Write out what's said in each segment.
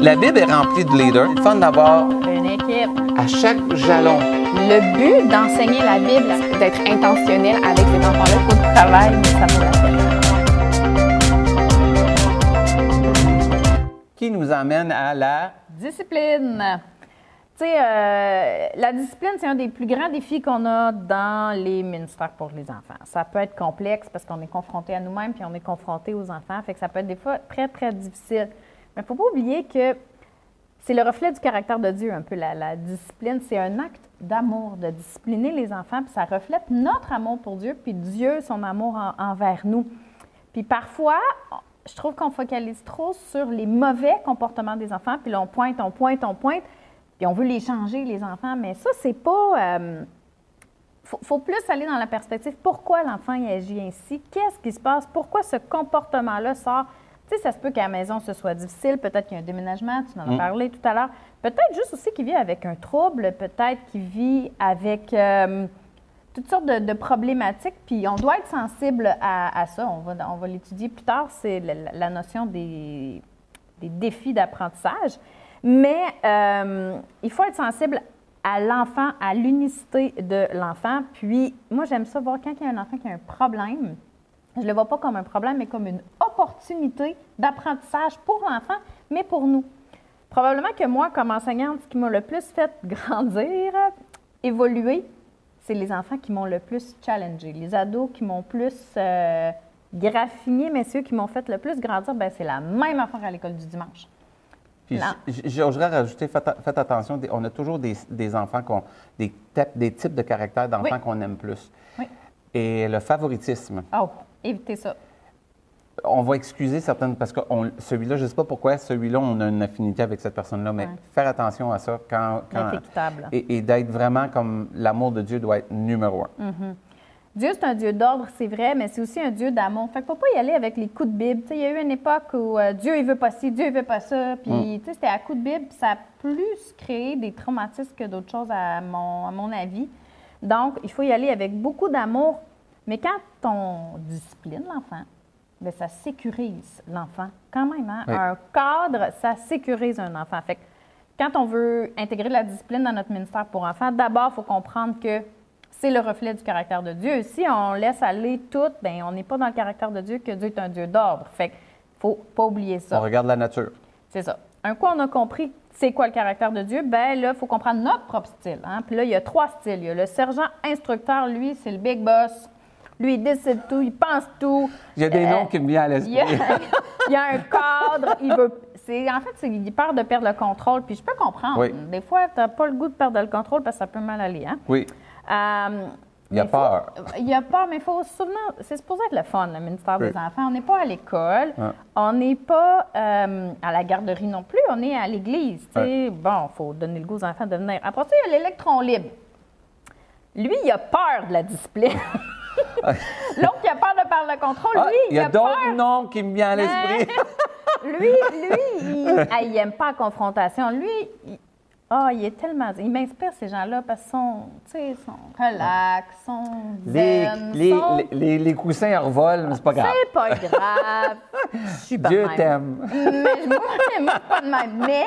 La Bible est remplie de leaders. C'est fun d'avoir Une équipe. à chaque jalon. Le but d'enseigner la Bible, c'est d'être intentionnel avec ces enfants-là. Il faut du travail, mais ça vaut la peine. Qui nous amène à la. Discipline. Tu sais, euh, la discipline, c'est un des plus grands défis qu'on a dans les ministères pour les enfants. Ça peut être complexe parce qu'on est confronté à nous-mêmes puis on est confronté aux enfants. Fait que ça peut être des fois très, très difficile. Mais il ne faut pas oublier que c'est le reflet du caractère de Dieu, un peu la, discipline. C'est un acte d'amour, de discipliner les enfants, puis ça reflète notre amour pour Dieu, puis Dieu, son amour en- envers nous. Puis parfois, je trouve qu'on focalise trop sur les mauvais comportements des enfants, puis là, on pointe, on pointe, on pointe, puis on veut les changer, les enfants, mais ça, c'est pas... euh, faut, plus aller dans la perspective. Pourquoi l'enfant agit ainsi? Qu'est-ce qui se passe? Pourquoi ce comportement-là sort? Tu sais, ça se peut qu'à la maison, ce soit difficile. Peut-être qu'il y a un déménagement, tu en as parlé tout à l'heure. Peut-être juste aussi qu'il vit avec un trouble. Peut-être qu'il vit avec euh, toutes sortes de, de problématiques. Puis on doit être sensible à, à ça. On va, on va l'étudier plus tard. C'est la, la- la notion des, des défis d'apprentissage. Mais euh, il faut être sensible à l'enfant, à l'unicité de l'enfant. Puis, moi, j'aime ça voir quand il y a un enfant qui a un problème, je ne le vois pas comme un problème, mais comme une opportunité d'apprentissage pour l'enfant, mais pour nous. Probablement que moi, comme enseignante, ce qui m'a le plus fait grandir, évoluer, c'est les enfants qui m'ont le plus challengé. Les ados qui m'ont plus euh, graffiné, mais ceux qui m'ont fait le plus grandir, ben, c'est la même affaire à l'école du dimanche. Puis j'oserais rajouter, faites, faites attention, on a toujours des, des enfants, des, types- des types de caractères d'enfants Oui. qu'on aime plus. Et le favoritisme. Oh, évitez ça. On va excuser certaines, parce que on- celui-là, je ne sais pas pourquoi, celui-là, on a une affinité avec cette personne-là, mais Ouais. faire attention à ça quand. quand équitable. et et d'être vraiment comme l'amour de Dieu doit être numéro un. Dieu, c'est un Dieu d'ordre, c'est vrai, mais c'est aussi un Dieu d'amour. Fait qu'il ne faut pas y aller avec les coups de Bible. Tu sais, il y a eu une époque où euh, Dieu, il veut pas ci, Dieu, il veut pas ça. Puis, sais, c'était à coups de Bible. ça a plus créé des traumatismes que d'autres choses, à mon, à mon avis. Donc, il faut y aller avec beaucoup d'amour. Mais quand on discipline l'enfant, bien, ça sécurise l'enfant quand même. hein. Oui. Un cadre, ça sécurise un enfant. Fait que quand on veut intégrer la discipline dans notre ministère pour enfants, d'abord, il faut comprendre que c'est le reflet du caractère de Dieu. Si on laisse aller tout, ben on n'est pas dans le caractère de Dieu, que Dieu est un Dieu d'ordre. Fait qu'il faut pas oublier ça. On regarde la nature. C'est ça. Un coup, on a compris c'est quoi le caractère de Dieu, ben là, il faut comprendre notre propre style. hein. Puis là, il y a trois styles. Il y a le sergent instructeur, lui, c'est le big boss. Lui, il décide tout, il pense tout. Il y a des Euh, noms qui me viennent à Il y, a, l'esprit. il y a un cadre, il veut. En fait, il peur de perdre le contrôle. Puis je peux comprendre. Oui. Des fois, tu n'as pas le goût de perdre le contrôle parce que ça peut mal aller. Hein? Oui. Euh, Il y a peur. Il y a peur, mais il faut se souvenir, c'est supposé être le fun, le ministère Oui. des Enfants. On n'est pas à l'école, on n'est pas euh, à la garderie non plus, on est à l'église. Bon, il faut donner le goût aux enfants de venir. Après ça, il y a l'électron libre. Lui, il a peur de la discipline. L'autre qui a peur de perdre le contrôle, Ah, lui, il y a, d'autres noms qui me viennent à l'esprit. Lui, lui, il, ah, il aime pas la confrontation. Lui, il, ah, il est tellement. Il m'inspire ces gens-là parce qu'ils sont, tu sais, ils sont relax, sont Les, zen, les, sont- les, les- les coussins revolent, mais c'est pas grave. C'est pas grave. Je suis pas Dieu t'aime. Mais je moi, moi, pas de même. Mais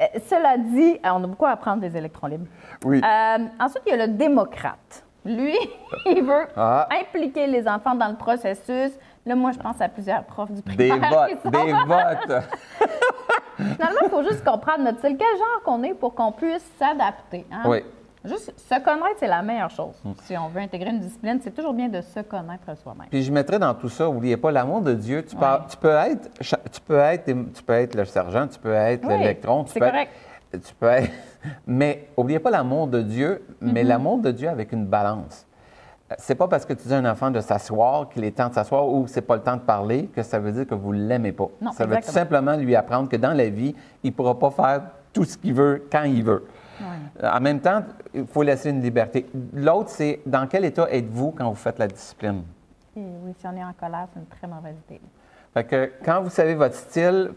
euh, cela dit, euh, on a beaucoup à apprendre des électrons libres. Oui. Euh, ensuite, il y a le démocrate. Lui, il veut Ah. impliquer les enfants dans le processus. Là, moi, je pense à plusieurs profs du Des primaire. qui votes, des votes. Finalement, il faut juste comprendre notre style. Quel genre qu'on est pour qu'on puisse s'adapter. hein? Oui. Juste se connaître, c'est la meilleure chose. Si on veut intégrer une discipline, c'est toujours bien de se connaître soi-même. Puis je mettrais dans tout ça, n'oubliez pas l'amour de Dieu. Tu, peux, tu, peux être, tu, peux être, tu peux être le sergent, tu peux être Oui, l'électron. tu c'est peux être- correct. tu peux être- mais n'oubliez pas l'amour de Dieu, Mm-hmm. mais l'amour de Dieu avec une balance. C'est pas parce que tu dis à un enfant de s'asseoir qu'il est temps de s'asseoir ou c'est pas le temps de parler que ça veut dire que vous l'aimez pas. Non, ça veut tout simplement lui apprendre que dans la vie, il pourra pas faire tout ce qu'il veut quand il veut. En même temps, il faut laisser une liberté. L'autre, c'est dans quel état êtes-vous quand vous faites la discipline? Et oui, si on est en colère, c'est une très mauvaise idée. Fait que quand vous savez votre style,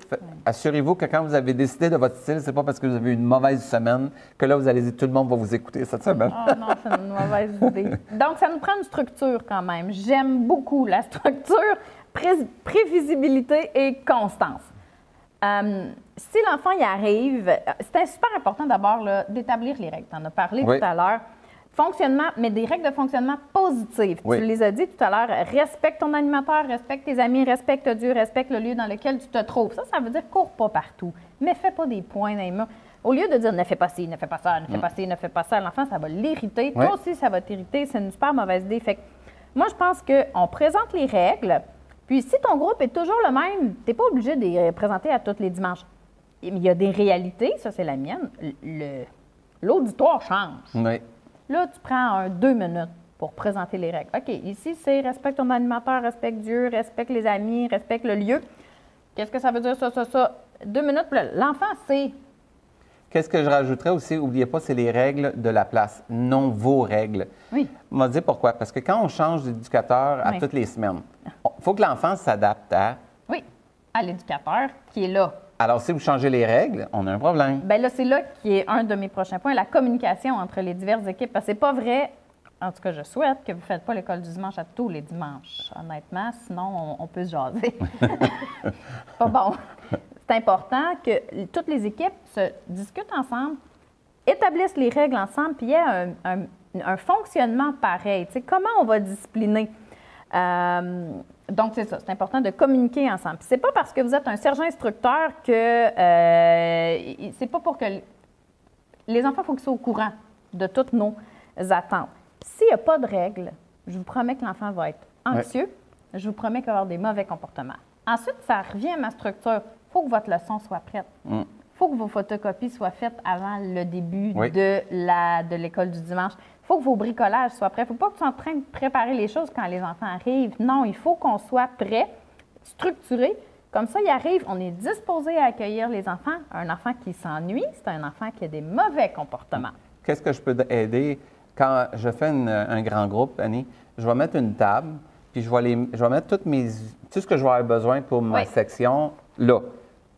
assurez-vous que quand vous avez décidé de votre style, c'est pas parce que vous avez eu une mauvaise semaine que là vous allez dire tout le monde va vous écouter cette semaine. Oh non, c'est une mauvaise idée. Donc, ça nous prend une structure quand même. J'aime beaucoup la structure, pré- prévisibilité et constance. Euh, si l'enfant y arrive, euh, c'est super important d'abord là, d'établir les règles. Tu en as parlé Oui. tout à l'heure. Fonctionnement, mais des règles de fonctionnement positives. Oui. Tu les as dit tout à l'heure. Respecte ton animateur, respecte tes amis, respecte Dieu, respecte le lieu dans lequel tu te trouves. Ça, ça veut dire cours pas partout, mais fais pas des points murs. Au lieu de dire ne fais pas ci, ne fais pas ça, ne fais pas ci, ne fais pas ça, l'enfant, ça va l'irriter. Oui. Toi aussi, ça va t'irriter. C'est une super mauvaise idée. Fait que moi, je pense qu'on présente les règles. Puis si ton groupe est toujours le même, tu n'es pas obligé de les présenter à tous les dimanches. Il y a des réalités, ça c'est la mienne. L'auditoire change. Oui. Là, tu prends un deux minutes pour présenter les règles. OK, ici, c'est respecte ton animateur, respecte Dieu, respecte les amis, respecte le lieu. Qu'est-ce que ça veut dire, ça, ça, ça? Deux minutes, l'enfant sait. Qu'est-ce que je rajouterais aussi, n'oubliez pas, c'est les règles de la place, non vos règles. Oui. On va dire pourquoi? Parce que quand on change d'éducateur à Oui. toutes les semaines, il faut que l'enfant s'adapte à. Oui, à l'éducateur qui est là. Alors, si vous changez les règles, on a un problème. Bien là, c'est là qui est un de mes prochains points, la communication entre les diverses équipes. Parce que c'est pas vrai, en tout cas, je souhaite que vous ne faites pas l'école du dimanche à tous les dimanches, honnêtement, sinon on, on peut se jaser. pas bon. C'est important que toutes les équipes se discutent ensemble, établissent les règles ensemble, puis il y ait un, un- un fonctionnement pareil. Tu sais, comment on va discipliner? Euh, donc, c'est ça, c'est important de communiquer ensemble. C'est pas parce que vous êtes un sergent instructeur que euh, c'est pas pour que les enfants, il faut qu'ils soient au courant de toutes nos attentes. S'il n'y a pas de règles, je vous promets que l'enfant va être anxieux. Je vous promets qu'il va avoir des mauvais comportements. Ensuite, ça revient à ma structure. Il faut que votre leçon soit prête. Mm. Il faut que vos photocopies soient faites avant le début Oui. de la de l'école du dimanche. Il faut que vos bricolages soient prêts. Il ne faut pas que tu sois en train de préparer les choses quand les enfants arrivent. Non, il faut qu'on soit prêt, structuré. Comme ça, il arrive, on est disposé à accueillir les enfants. Un enfant qui s'ennuie, c'est un enfant qui a des mauvais comportements. Qu'est-ce que je peux aider? Quand je fais une- un grand groupe, Annie? Je vais mettre une table, puis je vais, les, je vais mettre toutes mes, tout ce que je vais avoir besoin pour ma Oui. section? Là.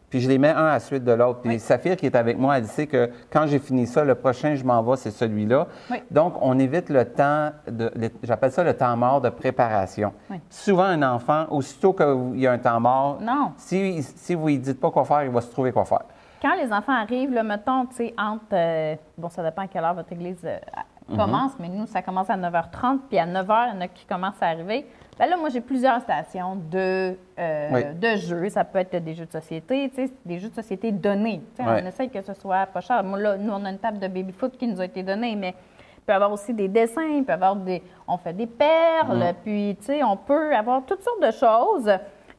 Puis je les mets un à la suite de l'autre. Puis Oui. Saphir, qui est avec moi, elle c'est que quand j'ai fini ça, le prochain, je m'en vais, c'est celui-là. Oui. Donc, on évite le temps, de, le- j'appelle ça le temps mort de préparation. Oui. Souvent, un enfant, aussitôt qu'il y a un temps mort, Non. si, si vous ne lui dites pas quoi faire, il va se trouver quoi faire. Quand les enfants arrivent, là, mettons, tu sais, entre. euh, bon, ça dépend à quelle heure votre église euh, commence, mais nous, ça commence à 9h30, puis à 9h, il y en a qui commencent à arriver. Ben là, moi, j'ai plusieurs stations de, euh, Oui. de jeux. Ça peut être des jeux de société, des jeux de société donnés. On essaye que ce soit pas cher. Moi, là, nous, on a une table de baby-foot qui nous a été donnée, mais il peut y avoir aussi des dessins, il peut y avoir des. On fait des perles, puis, tu sais, on peut avoir toutes sortes de choses.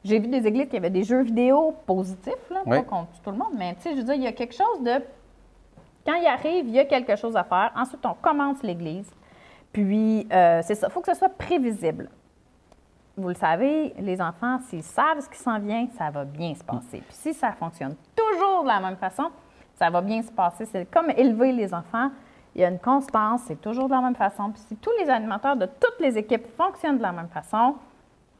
J'ai vu des églises qui avaient des jeux vidéo positifs, là, Oui. pas contre tout le monde, mais tu sais, je veux dire, il y a quelque chose de. Quand il arrive, il y a quelque chose à faire. Ensuite, on commence l'église. Puis, euh, c'est ça. Il faut que ce soit prévisible. Vous le savez, les enfants, s'ils savent ce qui s'en vient, ça va bien se passer. Puis si ça fonctionne toujours de la même façon, ça va bien se passer. C'est comme élever les enfants. Il y a une constance, c'est toujours de la même façon. Puis si tous les animateurs de toutes les équipes fonctionnent de la même façon,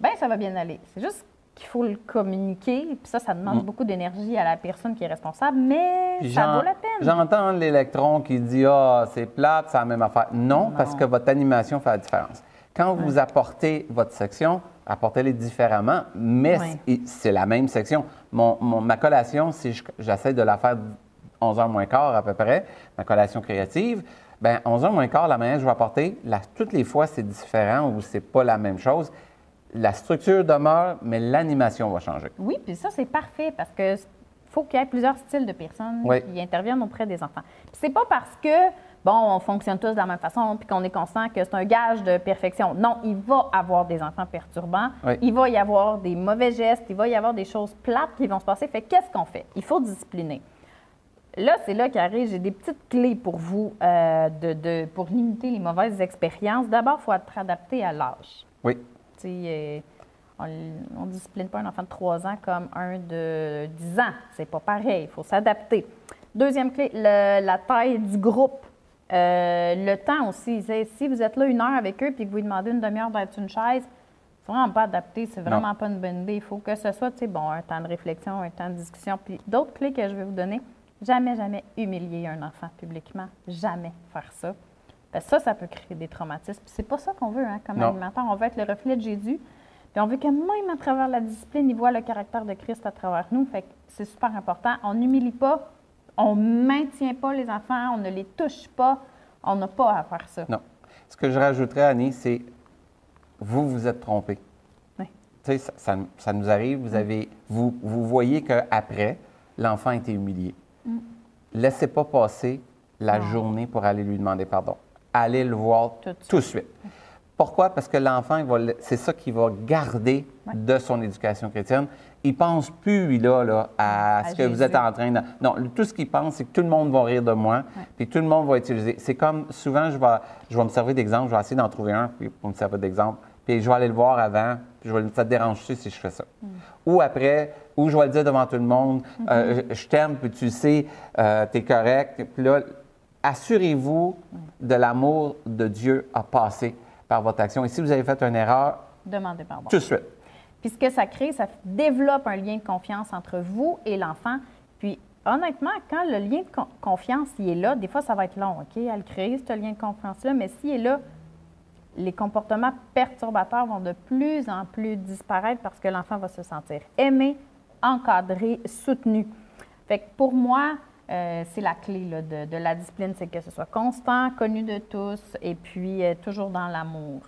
ben ça va bien aller. C'est juste qu'il faut le communiquer. Puis ça, ça demande beaucoup d'énergie à la personne qui est responsable, mais Puis ça vaut la peine. J'entends l'électron qui dit Ah, c'est plate, c'est la même affaire. Non, Non. parce que votre animation fait la différence. Quand vous apportez votre section, apportez-les différemment, mais c'est- la même section. Mon, mon- ma collation, si je- j'essaie de la faire 11h moins quart à peu près, ma collation créative, bien, 11h moins quart, la manière que je vais apporter, toutes les fois, c'est différent ou c'est pas la même chose. La structure demeure, mais l'animation va changer. Oui, puis ça, c'est parfait parce que faut qu'il y ait plusieurs styles de personnes Oui. qui interviennent auprès des enfants. Puis c'est pas parce que, bon, on fonctionne tous de la même façon puis qu'on est constant que c'est un gage de perfection. Non, il va avoir des enfants perturbants, Oui. il va y avoir des mauvais gestes, il va y avoir des choses plates qui vont se passer. Fait que qu'est-ce qu'on fait? Il faut discipliner. Là, c'est là qu'arrive, j'ai des petites clés pour vous euh, de, de- pour limiter les mauvaises expériences. D'abord, il faut être adapté à l'âge. Oui. Sais, euh, on ne discipline pas un enfant de 3 ans comme un de 10 ans. C'est pas pareil. Il faut s'adapter. Deuxième clé, le- la taille du groupe. Euh, le temps aussi. Si vous êtes là une heure avec eux puis que vous lui demandez une demi-heure d'être une chaise, c'est vraiment pas adapté. C'est Non. vraiment pas une bonne idée. Il faut que ce soit, tu sais, bon, un temps de réflexion, un temps de discussion. Puis d'autres clés que je vais vous donner. Jamais, jamais humilier un enfant publiquement. Jamais faire ça. Que ça, ça peut créer des traumatismes. C'est pas ça qu'on veut, hein, comme Non. animateur. On veut être le reflet de Jésus. Puis on veut que même à travers la discipline, il voit le caractère de Christ à travers nous. Fait c'est super important. On n'humilie pas, on ne maintient pas les enfants, on ne les touche pas. On n'a pas à faire ça. Non. Ce que je rajouterais, Annie, c'est vous vous êtes trompé. Oui. Tu sais, ça, ça- ça nous arrive, vous, avez, vous, vous voyez qu'après, l'enfant a été humilié. Laissez pas passer la Non. journée pour aller lui demander pardon. Allez le voir Tout tout de suite. Pourquoi? Parce que l'enfant, c'est ça qu'il va garder Ouais. de son éducation chrétienne. Il pense plus, lui, là, là, à, À ce que vous êtes en train de... Non, tout ce qu'il pense, c'est que tout le monde va rire de moi, puis tout le monde va utiliser. C'est comme, souvent, je vais, je vais me servir d'exemple, je vais essayer d'en trouver un puis pour me servir d'exemple, puis je vais aller le voir avant, puis je vais ça te dérange-tu si je fais ça? Ou après, ou je vais le dire devant tout le monde, euh, je, je t'aime, puis tu sais, tu es correct. Puis là, assurez-vous de l'amour de Dieu à passer par votre action. Et si vous avez fait une erreur, Demandez pardon. tout de suite. Puis ce que ça crée, ça développe un lien de confiance entre vous et l'enfant. Puis honnêtement, quand le lien de con- confiance il est là, des fois ça va être long, OK, à le créer, ce lien de confiance-là, mais s'il est là, les comportements perturbateurs vont de plus en plus disparaître parce que l'enfant va se sentir aimé, encadré, soutenu. Fait que pour moi, euh, c'est la clé là, de, de la discipline, c'est que ce soit constant, connu de tous et puis euh, toujours dans l'amour.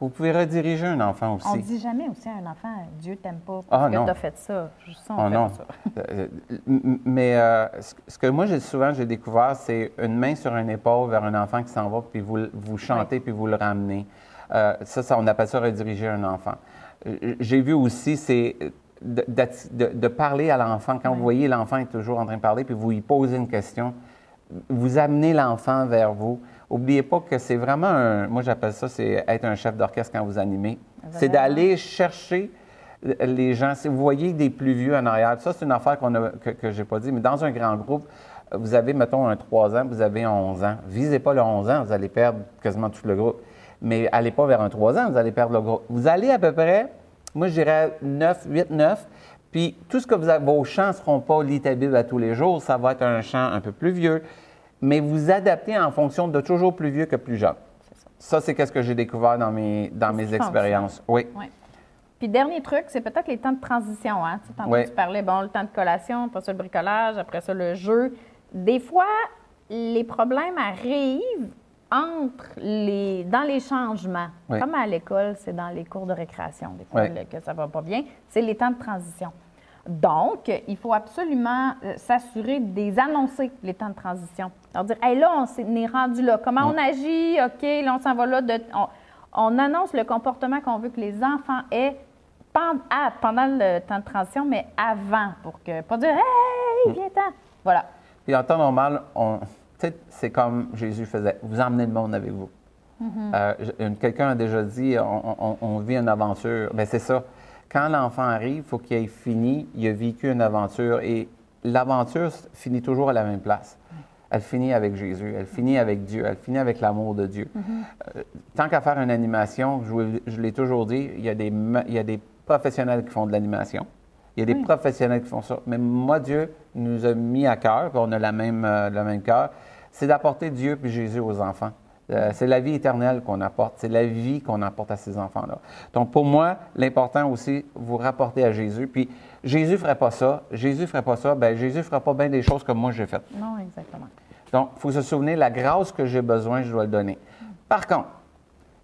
Vous pouvez rediriger un enfant On aussi. dit jamais aussi à un enfant Dieu t'aime pas Ah, parce que non. tu as fait ça. Je sens Oh fait non. pas ça. Euh, Mais euh, ce que moi, j'ai souvent, j'ai découvert, c'est une main sur une épaule vers un enfant qui s'en va, puis vous, vous chantez, puis vous le ramenez. Ça, ça, on appelle ça rediriger un enfant. J'ai vu aussi, c'est de, d'atti- de- de parler à l'enfant. Quand vous voyez l'enfant est toujours en train de parler, puis vous lui posez une question, vous amenez l'enfant vers vous. Oubliez pas que c'est vraiment un. Moi, j'appelle ça, c'est être un chef d'orchestre quand vous animez. C'est Vraiment. d'aller chercher les gens. Si vous voyez des plus vieux en arrière, ça, c'est une affaire qu'on a, que, que j'ai pas dit, mais dans un grand groupe, vous avez, mettons, un 3 ans, vous avez 11 ans. Visez pas le 11 ans, vous allez perdre quasiment tout le groupe. Mais allez pas vers un 3 ans, vous allez perdre le groupe. Vous allez à peu près, moi, je dirais 9, 8, 9. Puis tout ce que vous avez, vos chants ne seront pas lit ta Bible à tous les jours, ça va être un chant un peu plus vieux. Mais vous adaptez en fonction de toujours plus vieux que plus jeune. Ça, c'est qu'est-ce que j'ai découvert dans mes, dans mes ce expériences. Oui. Ouais. Puis dernier truc, c'est peut-être les temps de transition. Hein? Tu sais, tantôt, Ouais. tu parlais, bon, le temps de collation, après ça, le bricolage, après ça, le jeu. Des fois, les problèmes arrivent entre les, dans les changements. Oui. Comme à l'école, c'est dans les cours de récréation, des fois, Oui. que ça va pas bien. C'est les temps de transition. Donc, il faut absolument euh, s'assurer de les annoncer, les temps de transition. Alors dire, hey, là, on est rendu là. Comment on agit? OK, là, on s'en va là. De- on, on annonce le comportement qu'on veut que les enfants aient pen- ah, pendant le temps de transition, mais avant, pour que, pas dire, hey, viens-t'en. Voilà. Puis en temps normal, on, c'est comme Jésus faisait. Vous emmenez le monde avec vous. Euh, je- une- Quelqu'un a déjà dit, on, on- on vit une aventure. Bien, c'est ça. Quand l'enfant arrive, il faut qu'il ait fini, il a vécu une aventure. Et l'aventure finit toujours à la même place. Elle finit avec Jésus, elle finit avec Dieu, elle finit avec l'amour de Dieu. Euh, tant qu'à faire une animation, je, l'ai toujours dit, il y, a des, ma- il y a des professionnels qui font de l'animation. Il y a des Oui. professionnels qui font ça. Mais moi, Dieu nous a mis à cœur, puis on a la même, euh, le même cœur, c'est d'apporter Dieu puis Jésus aux enfants. Euh, c'est la vie éternelle qu'on apporte. C'est la vie qu'on apporte à ces enfants-là. Donc, pour moi, l'important aussi, vous rapporter à Jésus. Puis, Jésus ne ferait pas ça. Jésus ne ferait pas ça. Bien, Jésus fera pas bien des choses comme moi j'ai faites. Non, exactement. Donc, il faut se souvenir, la grâce que j'ai besoin, je dois le donner. Par contre,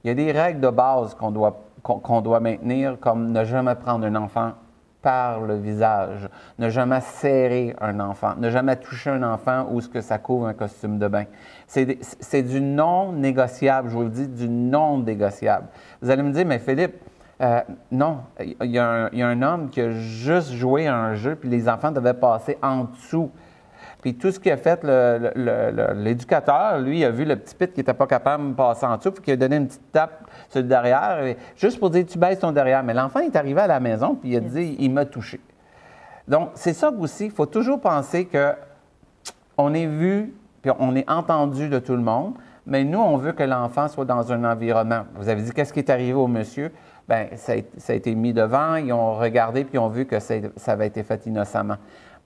il y a des règles de base qu'on doit, qu'on doit maintenir, comme ne jamais prendre un enfant par le visage, ne jamais serrer un enfant, ne jamais toucher un enfant où ce que ça couvre un costume de bain. C'est du non négociable, je vous le dis, du non négociable. Vous allez me dire, mais Philippe, euh, non, il y, a un, il y a un homme qui a juste joué à un jeu, puis les enfants devaient passer en dessous. Puis tout ce qu'il a fait, l'éducateur, lui, il a vu le petit pit qui n'était pas capable de passer en dessous, puis qu'il a donné une petite tape sur le derrière, et- juste pour dire tu baisses ton derrière. Mais l'enfant est arrivé à la maison, puis il a dit il m'a touché. Donc, c'est ça aussi, il faut toujours penser que on est vu, puis on est entendu de tout le monde, mais nous, on veut que l'enfant soit dans un environnement. Vous avez dit qu'est-ce qui est arrivé au monsieur? Bien, ça, a- ça a été mis devant, ils ont regardé, puis ils ont vu que ça avait été fait innocemment.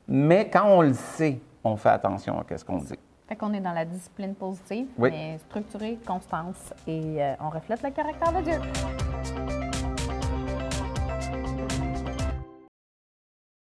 Mais quand on le sait, on fait attention à ce qu'on dit. Fait qu'on est dans la discipline positive, Oui. mais structurée, constance, et euh, on reflète le caractère de Dieu.